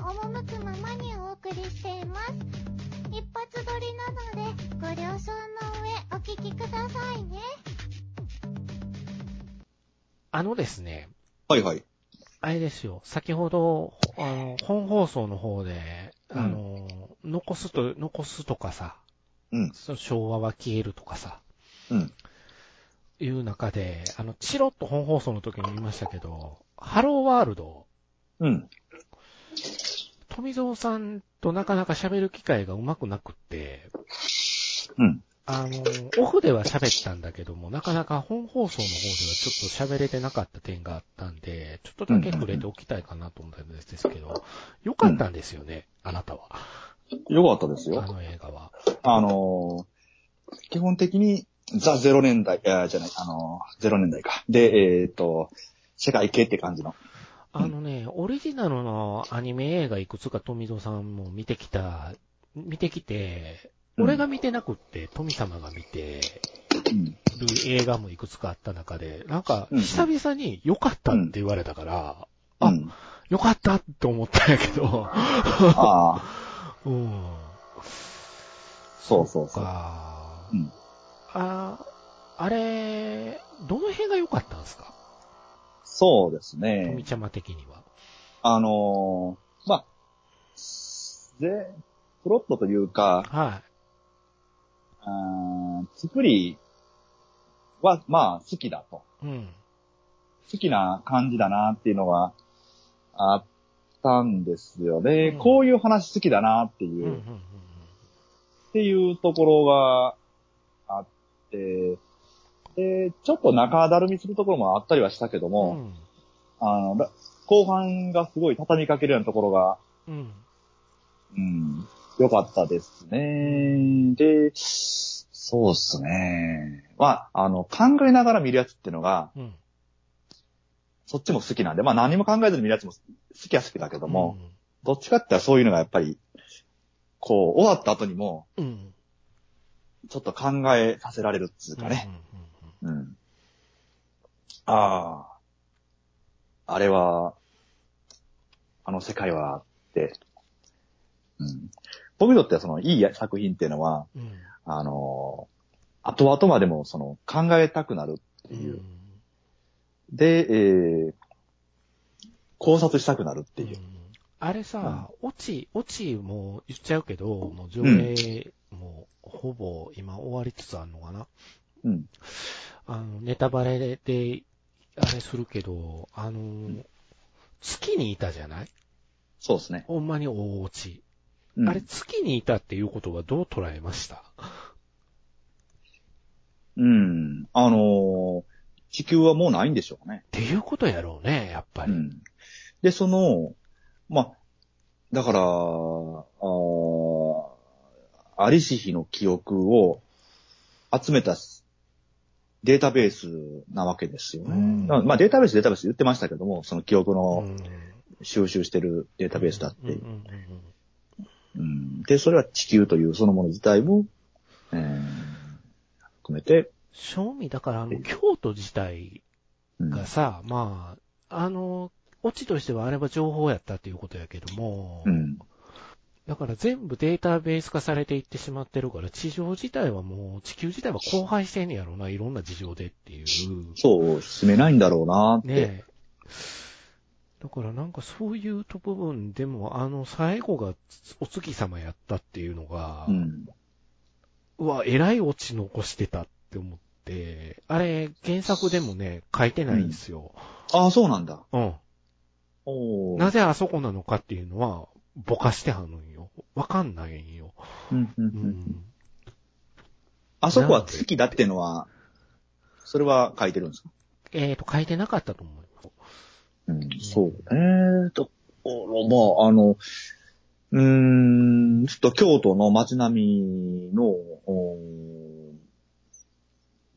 の赴くままにお送りしています。一発撮りなので、ご了承の上お聞きくださいね。あのですね、はいはい。あれですよ、先ほど、あの、本放送の方で、あの、残すと、残すとかさ、うん。その昭和は消えるとかさ、うん。いう中で、あの、チロッと本放送の時に言いましたけど、ハローワールド、うん。富蔵さんとなかなか喋る機会がうまくなくって、うん。あの、オフでは喋ったんだけども、なかなか本放送の方ではちょっと喋れてなかった点があったんで、ちょっとだけ触れておきたいかなと思ったんですけど、よかったんですよね、あなたは。よかったですよあ。の映画は。あのー基本的にザ・ゼロ年代、じゃない、あのーゼロ年代か。で、えっ、と、世界系って感じの。あのね、オリジナルのアニメ映画いくつか富蔵さんも見てきた、見てきて、うん俺が見てなくって、富様が見てうん。る映画もいくつかあった中で、なんか、うん久々に良かったって言われたから、あうん。良かったって思ったんやけど、ああ、うん。そうそうそう。かうん。あ、あれ、どの辺が良かったんですか？そうです富ね。ちゃま的には。あのーまあ、で、プロットというか、はあー作りは、まあ、好きだと。い。うん。好きな感じだなっていうのがあったんですよね。うんこういう話好きだなっていう、うん、うん、っていうところがあって、で、ちょっと中だるみするところもあったりはしたけどうん。も、うん。あの、ら後半がすごい畳みかけるようなところが、うん。うん、良かったですね。で、そうですね。まあ、あの、考えながら見るやつっていうのが、うん。そっちも好きなんで、まあ何も考えずに見るやつも好きは好きだけども、どっちかって言ったらそういうのがやっぱり、こう、終わった後にも、うん、うん。ちょっと考えさせられるっていうかね。うん。うんうん。ああ、あれは、あの世界は、って、うん。僕にとってはその、いい作品っていうのは、うん。うん。あの、後々までもその、考えたくなるっていう。で、えー、考察したくなるっていう。あれさ、オチ、オチも言っちゃうけど、もう上映、もうほぼ今終わりつつあるのかな。うん。あの、ネタバレで、あれするけど、あの、月にいたじゃない？そうですね。ほんまに大落ち。うんあれ、月にいたっていうことはどう捉えました？うん。あのー地球はもうないんでしょうね。っていうことやろうね、やっぱり。うん。で、その、ま、だから、あーアリシヒの記憶を集めたデータベースなわけですよね。うん。まあ、データベース、データベース言ってましたけども、その記憶うのん。収集してるデータベースだって。で、それは地球というそのもの自体も、えー含めて、正味、だから、あの、京都自体うん。がさ、まあ、あの、オチとしてはあれは情報やったっていうことやけども、うん。だから全部データベース化されていってしまってるから、地上自体はもう、地球自体は荒廃してんねやろうな、いろんな事情でっていう。そう、進めないんだろうなって。ねえ。だからなんかそういうと部分でも、あの、最後がお月様やったっていうのが、うん。うわ、偉いオチ残してたって思って、あれ、原作でもね、書いてないんですよ。ああ、そうなんだ。うん。なぜあそこなのかっていうのは、ぼかしてはんのんよ。わかんないんよ。うんうんううんうんん。あそこは月だってのは、それは書いてるんですか？えっ、と、書いてなかったと思うよ。うん、そう。えーと、おまあ、あの、うーん、ちょっと京都の街並みの、お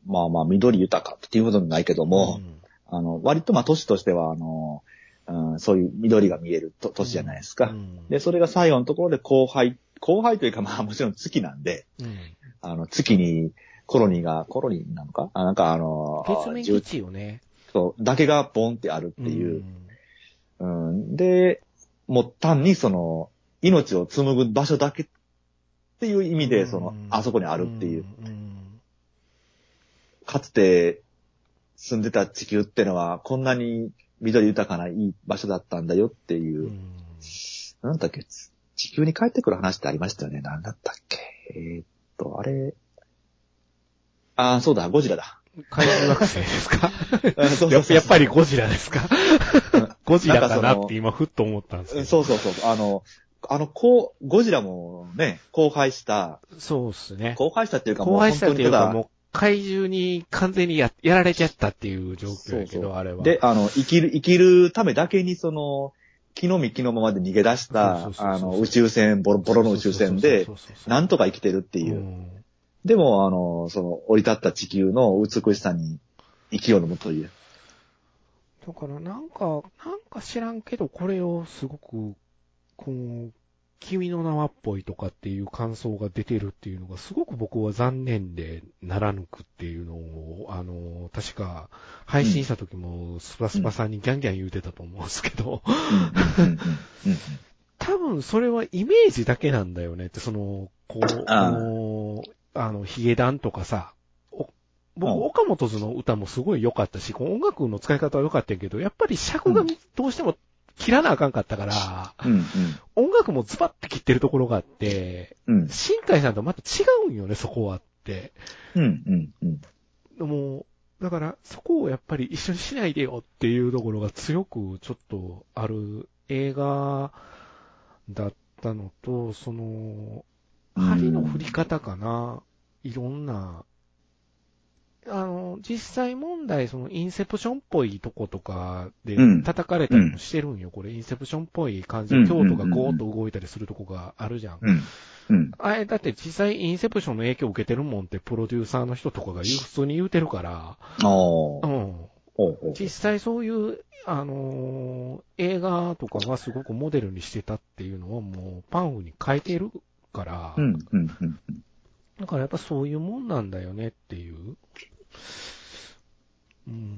まあまあ、緑豊かっていうこともないけども、あの、割とまあ都市としては、あの、うん、そういう緑が見えると都市じゃないですか。うんで、それが最後のところで荒廃、荒廃というかまあもちろん月なんで、うん。あの、月にコロニーが、コロニーなのか？あなんかあの、月面基地よね。そう、だけがボンってあるっていう。うん、で、もう単にその、命を紡ぐ場所だけっていう意味で、その、あそこにあるっていう。んかつて住んでた地球ってのは、こんなに緑豊かないい場所だったんだよっていうう、んなんだっけ、つ地球に帰ってくる話ってありましたよね。なんだったっけ？えーっと、あれ、ああ、そうだ、ゴジラだ。怪獣惑星ですか？あそうやそうそうやっぱりゴジラですか？うんゴジラかなって今ふっと思ったんです。そうそうそう。あの、あの、こう、ゴジラもね、荒廃した、そうっすね。荒廃したっていうかもう荒廃したっていうかもう怪獣に完全にややられちゃったっていう状況やけそうそうど、あれは。で、あの、生きる、生きるためだけにその、木の実木のままで逃げ出したあの、宇宙船、ボロボロの宇宙船でなんとか生きてるっていうう。んでも、あの、その、降り立った地球の美しさに息を飲むという。だからなんか、なんか知らんけど、これをすごく、こう、君の名はっぽいとかっていう感想が出てるっていうのが、すごく僕は残念でならぬくっていうのを、あの、確か、配信した時も、スパスパさんにギャンギャン言うてたと思うんですけど、多分それはイメージだけなんだよねって、その、こう、ああこうあの、ヒゲダンとかさ、お僕、うん。岡本図の歌もすごい良かったし、音楽の使い方は良かったけど、やっぱり尺がうん。どうしても切らなあかんかったから、うん音楽もズバッて切ってるところがあって、うん。うん新海さんとまた違うんよね、そこはって。うんうんうん。もう、だから、そこをやっぱり一緒にしないでよっていうところが強くちょっとある映画だったのと、その、針の振り方かな、いろんな、あの、実際問題、そのインセプションっぽいとことかでうん。叩かれたりもしてるんよ、これ。インセプションっぽい感じで、うん。京都がゴーッと動いたりするとこがあるじゃん。うん。うん。あれ、だって実際インセプションの影響を受けてるもんってプロデューサーの人とかが普通に言うてるから、ああ。ほうん。実際そういう、あのー映画とかがすごくモデルにしてたっていうのはもうパンフに書いてるから、うん。うん。うん。だからやっぱそういうもんなんだよねっていう。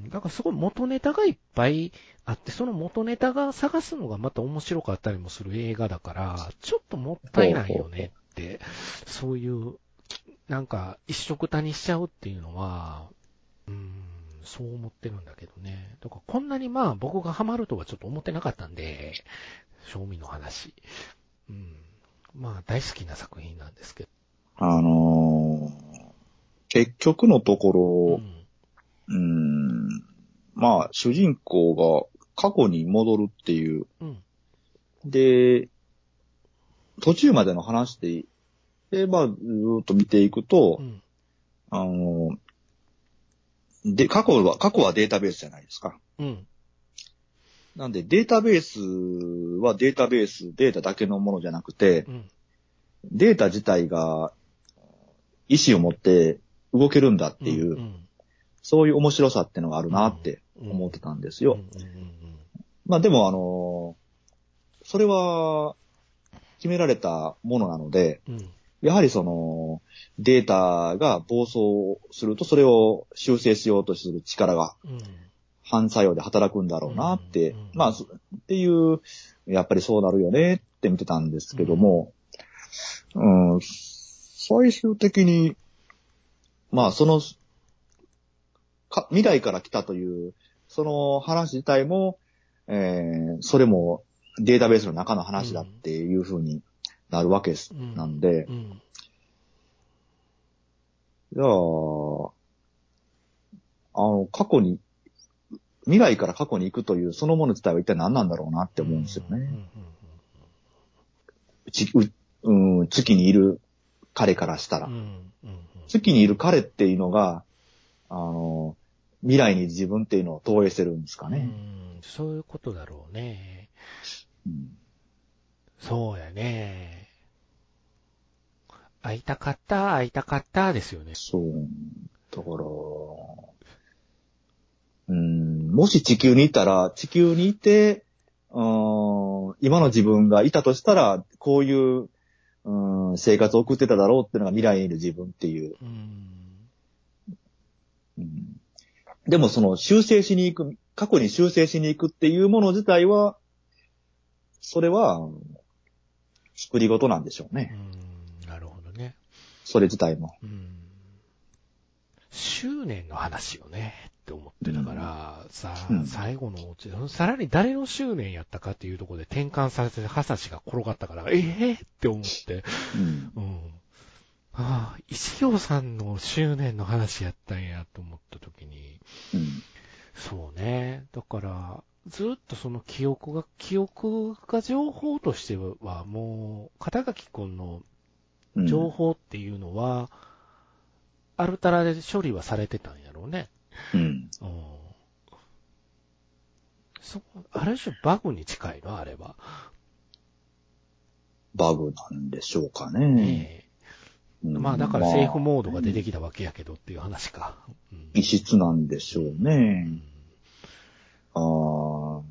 うん。だからすごい元ネタがいっぱいあって、その元ネタが探すのがまた面白かったりもする映画だから、ちょっともったいないよねって、そういう、なんか一色たにしちゃうっていうのは、うん、そう思ってるんだけどね。だからこんなにまあ僕がハマるとはちょっと思ってなかったんで、賞味の話。うん。まあ大好きな作品なんですけど。あのー結局のところ、うんうーん、まあ、主人公が過去に戻るっていう。うん。で、途中までの話で、で、まあ、ずーっと見ていくとう、ん。あの、で、過去は、過去はデータベースじゃないですか。うん。なんで、データベースはデータベース、データだけのものじゃなくて、うん。データ自体が意思を持って動けるんだっていう、うん。そういう面白さってのがあるなってうん思ってたんですよ。まあでもあのそれは決められたものなので、うん。やはりそのデータが暴走するとそれを修正しようとする力がうん。反作用で働くんだろうなって、うんまあ、そっていう、やっぱりそうなるよねって見てたんですけども、うん、最終的に、まあその、か未来から来たという、その話自体も、えーそれもデータベースの中の話だっていうふうになるわけです。うんなんで、うん。じゃあ、あの、過去に、未来から過去に行くというそのもの自体は一体何なんだろうなって思うんですよね。うん。ちううん、月にいる彼からしたら。うん。うん。月にいる彼っていうのが、あの、未来に自分っていうのを投影してるんですかね。うん。そういうことだろうね。うんそうやね。会いたかった、会いたかったですよね。そう。だから、うん、もし地球にいたら、地球にいて、うん今の自分がいたとしたら、こういう、うん、生活を送ってただろうっていうのが未来にいる自分っていう。うん。うんでもその修正しに行く、過去に修正しに行くっていうもの自体は、それは、作り事なんでしょううね。ん、なるほどね。それ自体も。うん。執念の話よね、って思ってたから、さあ、うん最後のオチ、さらに誰の執念やったかっていうところで転換されて、ハサシが転がったから、ええって思って、うん。うん。ああ、石行さんの執念の話やったんやと思った時に、うん。そうね。だから、ずっとその記憶が、記憶が情報としてはもう、片垣くんのうん情報っていうのは、アルタラで処理はされてたんやろうね。うん。うん。そ、ある種バグに近いのあれば。バグなんでしょうかね。ねまあだからセーフモードが出てききたわけやけどっていう話か。うん異質なんでしょううね。んあー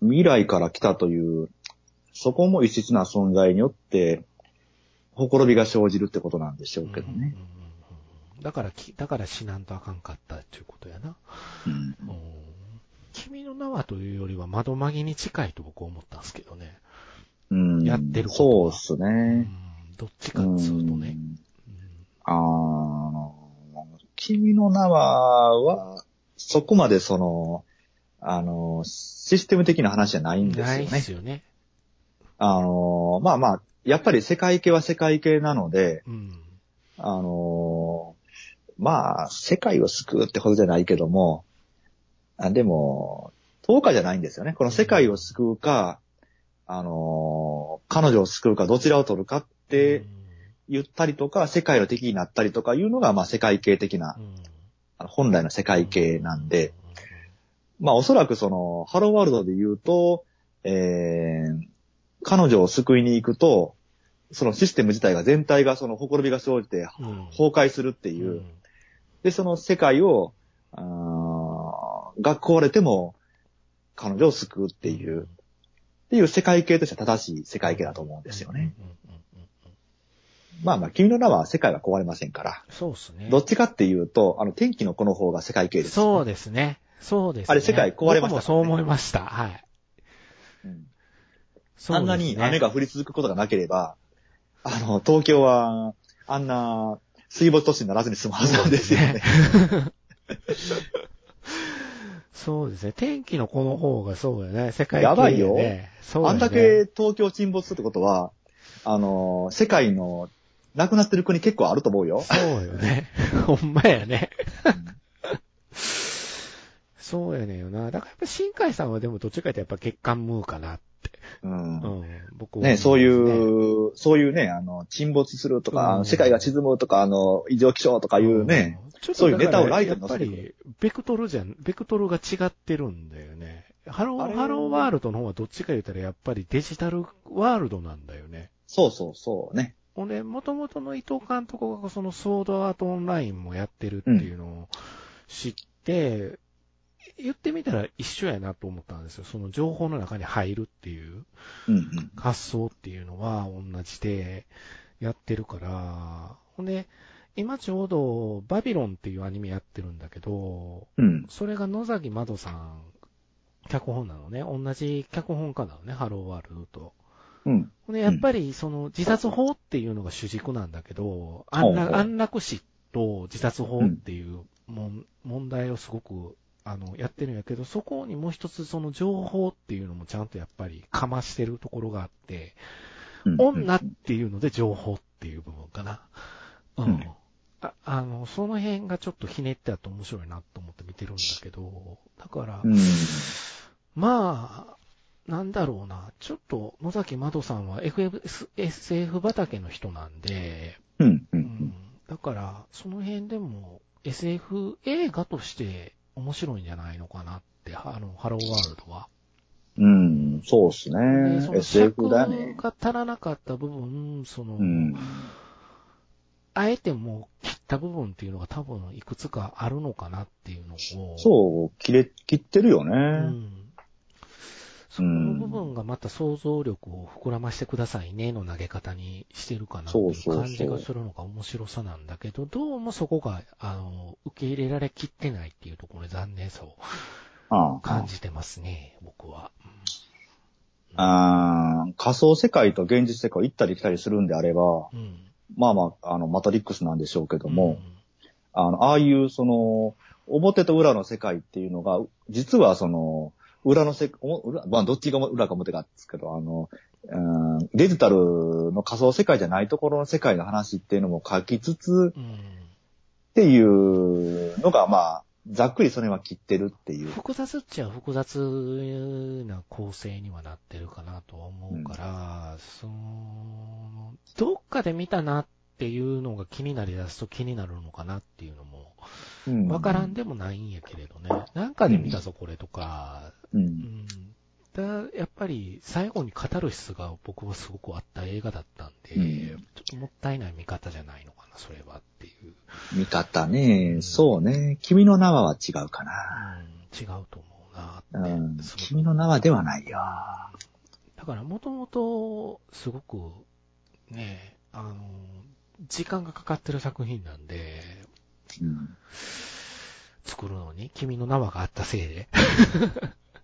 未来から来たという、そこも異質な存在によって、ほころびが生じるってことなんでしょうけどね。うんうんうんうんだからき、だから死なんとあかんかったっていうことやな。うんうん君の名はというよりは窓マギに近いと僕は思ったんですけどね。うんやってることはそうっすうね。んどっちかっつうとね。うんあー君の名は、は、そこまでその、あの、システム的な話じゃないんですないっよね。すよね。あの、まあまあ、やっぱり世界系は世界系なので、うん。あの、まあ、世界を救うってほどじゃないけども、あでも、10日じゃないんですよね。この世界を救うか、あの、彼女を救うか、どちらを取るかって言ったりとか、世界の敵になったりとかいうのが、まあ、世界系的なう、ん、あの本来の世界系なんで、まあ、おそらくその、ハローワールドで言うと、えー、彼女を救いに行くと、そのシステム自体が全体がその、ほころびが生じて崩壊するっていう、で、その世界を、あーが壊れても、彼女を救うっていう、っていう世界系としては正しい世界系だと思うんですよね。。まあまあ、君の名は世界は壊れませんから。そうっすね。どっちかっていうと、あの、天気の子の方が世界系です。そうですね。そうですね。あれ世界壊れましたね僕もそう思いました。はい。うんそあんなに雨が降り続くことがなければ、あの、東京は、あんな水没都市にならずに済むはずなんですよね。そうですね。天気の子の方がそうよね。世界系やばいよねそうあんだけ東京沈没するってことは、あの、世界の亡くなってる国結構あると思うよ。そうよね。ほんまやね。そうやねんよな。だからやっぱ新海さんはでもどっちかというとやっぱ月刊ムーかなって。うんうん。僕ね、そういう、そういうね、あの、沈没するとか、うん世界が沈むとか、あの、異常気象とかいうね、うん。ちょっそういうネタをライトに載やっぱせてくるり、ベクトルじゃん、ベクトルが違ってるんだよね。 Hello、Hello World の方はどっちか言ったらやっぱりデジタルワールドなんだよね。そうそうそうね。ほんで、元々の伊藤監督がそのソードアートオンラインもやってるっていうのを知って、言ってみたら一緒やなと思ったんですよ。その情報の中に入るっていう。発想っていうのは同じでやってるから、ほんで、今ちょうどバビロンっていうアニメやってるんだけど、うん。それが野崎窓さん、脚本なのね。同じ脚本家なのね、ハローワールドと。うん。ほんで、やっぱり、その、自殺法っていうのが主軸なんだけど、安楽安楽死と自殺法っていう問題をすごく、あの、やってるんやけど、そこにもう一つその情報っていうのもちゃんとやっぱりかましてるところがあって、うん女っていうので情報っていう部分かな。うん。うんああの、その辺がちょっとひねってあって面白いなと思って見てるんだけど、だから、うん。まあ、なんだろうな。ちょっと野崎窓さんは FF SF 畑の人なんで、うん。う。うんん、だから、その辺でも SF 映画として面白いんじゃないのかなって、あの、ハローワールドは。うん。そうっすでねそ。の SF だ尺ね。が足らなかった部分、その、うん。あえてもう切った部分っていうのが多分いくつかあるのかなっていうのを。そう、切れ、切ってるよね。うん。その部分がまた想像力を膨らましてくださいねの投げ方にしてるかなっていう感じがするのが面白さなんだけど、どうもそこが、あの、受け入れられきってないっていうところで残念さをああ。感じてますね、僕は。あー仮想世界と現実世界を行ったり来たりするんであれば、うん。まあまあ、あの、マトリックスなんでしょうけども、うん。あの、ああいうその、表と裏の世界っていうのが、実はその、裏の世界、お裏、まあどっちが裏か表かですけど、あの、うんデジタルの仮想世界じゃないところの世界の話っていうのも書きつつ。っていうのが、まあ、ざっくりそれは切ってるっていう。複雑っちゃ複雑な構成にはなってるかなと思うから、その、どっかで見たなっていうのが気になりだすと気になるのかなっていうのも、わからんでもないんやけれどね。なんかで見たぞこれとか、う。うんん。だやっぱり最後にカタルシスが僕はすごくあった映画だったんで、うんちょっともったいない見方じゃないのかな、それはっていう。見方ね、そうね。君の名はは違うかな。うん、違うと思うなうって。ん。すごく君の名はではないよ。だからもともと、すごく、ね、あの、時間がかかってる作品なんで、うん。作るのに、君の名はがあったせいで、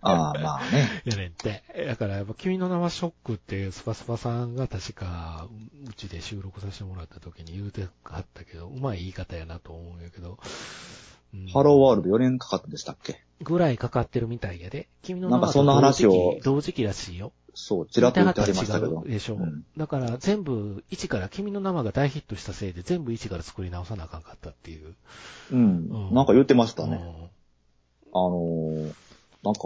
ああ、まあね。やねんって。だからやっぱ君の名はショックっていうスパスパさんが確か、うちで収録させてもらった時に言うてはったけど、うまい言い方やなと思うんやけど、うんハローワールド4年かかったんでしたっけ？ぐらいかかってるみたいやで。君の名はなんかそんな話を同時期同時期らしいよ。そう、ちらっと言ってありましたけどでしょ。うんだから全部一から、君の名はが大ヒットしたせいで全部一から作り直さなあかんかったっていう。うんうん。なんか言ってましたね。うんあのー、なんか、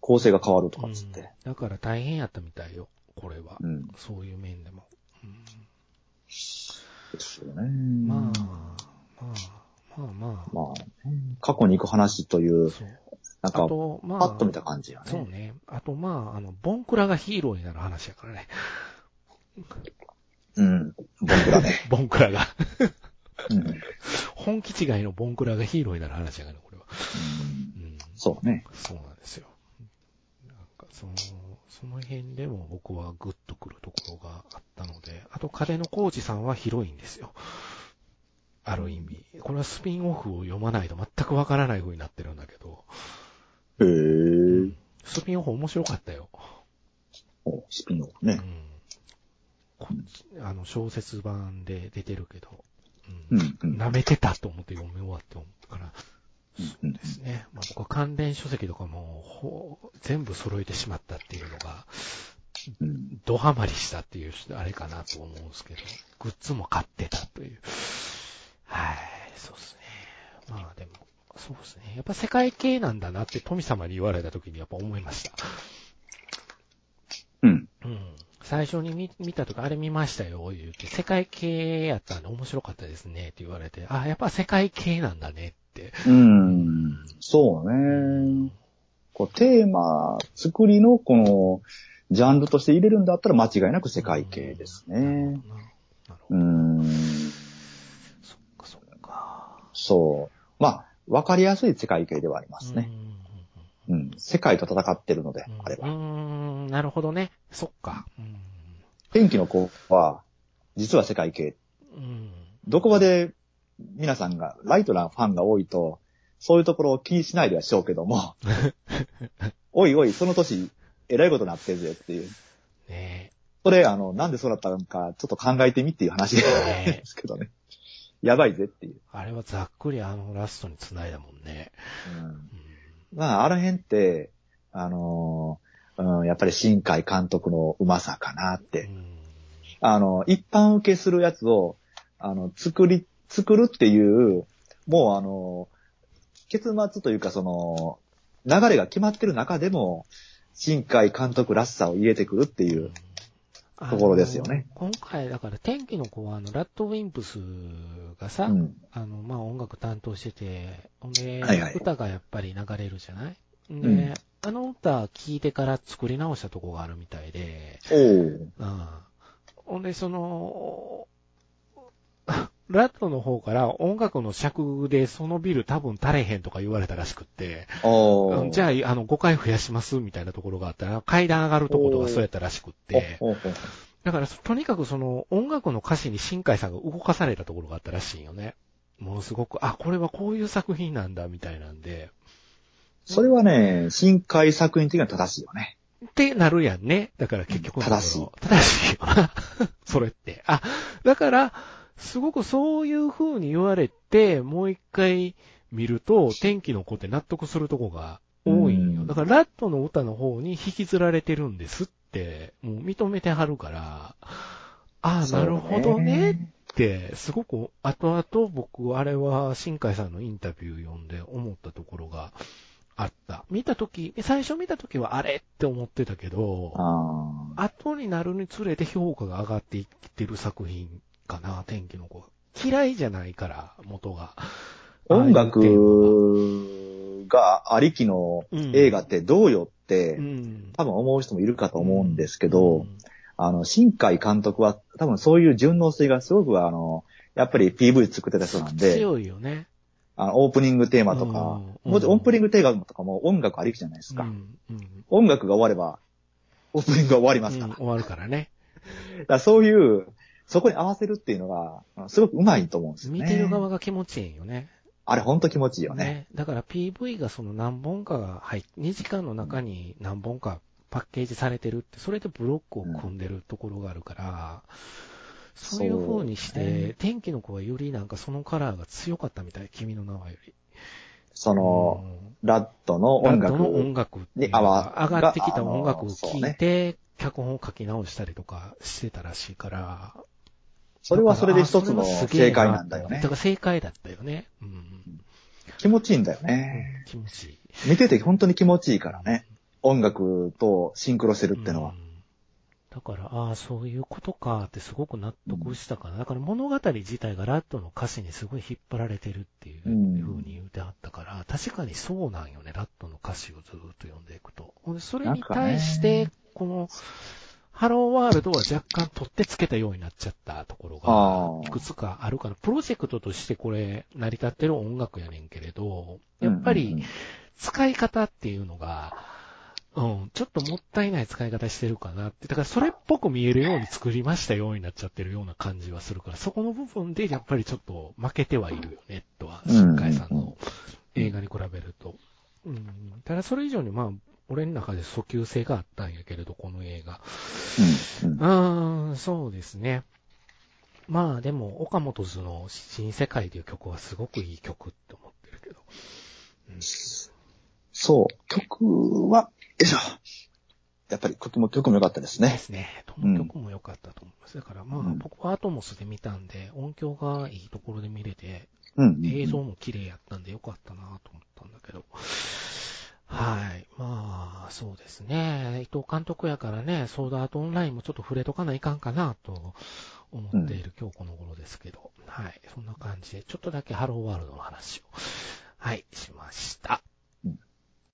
構成が変わるとかっつって。うんだから大変やったみたいよ、これは。うん。そういう面でも。うんですよね。まあ、まあ、まあまあ。まあね、過去に行く話という。なんか、あと、まあ、パッと見た感じよね。そうね。あと、まあ、あの、ボンクラがヒーローになる話やからね。うん。僕らね。ボンクラが。うん。本気違いのボンクラがヒーローになる話やからね、これは。うんうん。そうね。そうなんですよ。なんか、その、その辺でも僕はグッとくるところがあったので、あと、風の浩二さんは広いんですよ。ある意味。これはスピンオフを読まないと全くわからない風になってるんだけど。スピンオフ面白かったよ。おスピンオフね。うん。こっち、あの、小説版で出てるけど、う。うんん。うん。舐めてたと思って読み終わって思ったから、うんですね。まあ僕は関連書籍とかも、ほ全部揃えてしまったっていうのが、うん。ドハマりしたっていう、あれかなと思うんですけど、グッズも買ってたという。はい、そうですね。まあでも、そうですね。やっぱ世界系なんだなって富様に言われた時にやっぱ思いました。うん。うん。最初に見見たとか、あれ見ましたよ、言うて、世界系やったんで面白かったですね、って言われて、あ、やっぱ世界系なんだねって。うん。そうね。こう、テーマ、作りのこの、ジャンルとして入れるんだったら間違いなく世界系ですね。なるほどうな。ん。そっかそっか。そう。まあ、わかりやすい世界系ではありますね。うんうん。世界と戦ってるので、あれうば。ん、なるほどね。そっか。うん。天気の子は、実は世界系。うん。どこまで皆さんが、ライトなファンが多いと、そういうところを気にしないではしょうけども、おいおい、その年、えらいことなってるぜっていう。ねそれ、あの、なんでそうなったのか、ちょっと考えてみっていう話でね すけどね。やばいぜっていう。あれはざっくりあのラストに繋いだもんね。うんうん。まあ、あの辺って、あのーうん、やっぱり新海監督のうまさかなって。うんあの、一般受けするやつを、あの、作り、作るっていう、もうあの、結末というかその、流れが決まってる中でも、新海監督らしさを入れてくるっていう。ところですよね。今回、だから天気の子は、あの、ラッドウィンプスがさ、うん。あの、まあ、音楽担当してて、ほんで、はいはい。歌がやっぱり流れるじゃない？で、うん。あの歌聴いてから作り直したとこがあるみたいで、おーうん。ほんで、その、ラッドの方から音楽の尺でそのビル多分足れへんとか言われたらしくって、じゃあ、あの、5回増やしますみたいなところがあったら、階段上がるとことかそうやったらしくって、だから、とにかくその音楽の歌詞に新海さんが動かされたところがあったらしいよね。ものすごく、あ、これはこういう作品なんだ、みたいなんで。それはね、新海作品的には正しいよね。ってなるやんね。だから結局正しい。正しいよな。それって。あ、だから、すごくそういう風に言われて、もう一回見ると、天気の子って納得するとこが多いんよ。うんだから、ラットの歌の方に引きずられてるんですって、もう認めてはるから、ああ、なるほどねって、すごく、後々僕、あれは、新海さんのインタビュー読んで思ったところがあった。見たとき、最初見たときはあれって思ってたけど。後になるにつれて評価が上がっていってる作品かな、天気の子が。嫌いじゃないから、元が。音楽がありきの映画ってどうよって、うん。多分思う人もいるかと思うんですけど、うんあの、新海監督は多分そういう順応性がすごくあの、やっぱり PV 作ってた人なんで、強いよね。あの、オープニングテーマとか、うんオープニングテーマとかも音楽ありきじゃないですか。音楽が終われば、オープニングが終わりますから。うん終わるからね。だそういう、そこに合わせるっていうのが、うんすごくうまいと思うんですよね。見てる側が気持ちいいよね。あれほんと気持ちいいよね。だから PV がその何本かが入っ2時間の中に何本かパッケージされてるって、それでブロックを組んでるところがあるから、そういう風にして、ね天気の子はよりなんかそのカラーが強かったみたい、君の名はより。その、うんラットの音楽ラッドの音楽に上がってきた音楽を聴いのて、脚本を書き直したりとかしてたらしいから。それはそれで一つの正解なんだよねだから正解だったよね。うん。気持ちいいんだよね。気持ちいい。見てて本当に気持ちいいからね。音楽とシンクロしてるってのはうん。だから、ああ、そういうことかってすごく納得したかな。だから物語自体がラットの歌詞にすごい引っ張られてるっていううん風に言うてあったから、確かにそうなんよね、ラットの歌詞をずっと読んでいくと。それに対して、この、ハローワールドは若干取ってつけたようになっちゃったところが、いくつかあるから、プロジェクトとしてこれ、成り立ってる音楽やねんけれど、やっぱり、使い方っていうのが、うん、ちょっともったいない使い方してるかなって。だからそれっぽく見えるように作りましたようになっちゃってるような感じはするから、そこの部分でやっぱりちょっと負けてはいるよね、とは、うん新海さんの映画に比べると。うん。ただそれ以上にまあ、俺の中で訴求性があったんやけれど、この映画。うんうんうーん、そうですね。まあでも、岡本図の新世界という曲はすごくいい曲って思ってるけど。うんそう。曲は、よいしょ。やっぱり曲も、曲も良かったですね。ですね。どの曲も良かったと思います。だからまあ、うん僕はアトモスで見たんで、音響がいいところで見れて、うんうんうん。映像も綺麗やったんで良かったなと思ったんだけど。はい。まあ、そうですね。伊藤監督やからね、ソードアートオンラインもちょっと触れとかないかんかなと思っている今日この頃ですけど。はい。そんな感じで、ちょっとだけハローワールドの話を、はい、しました。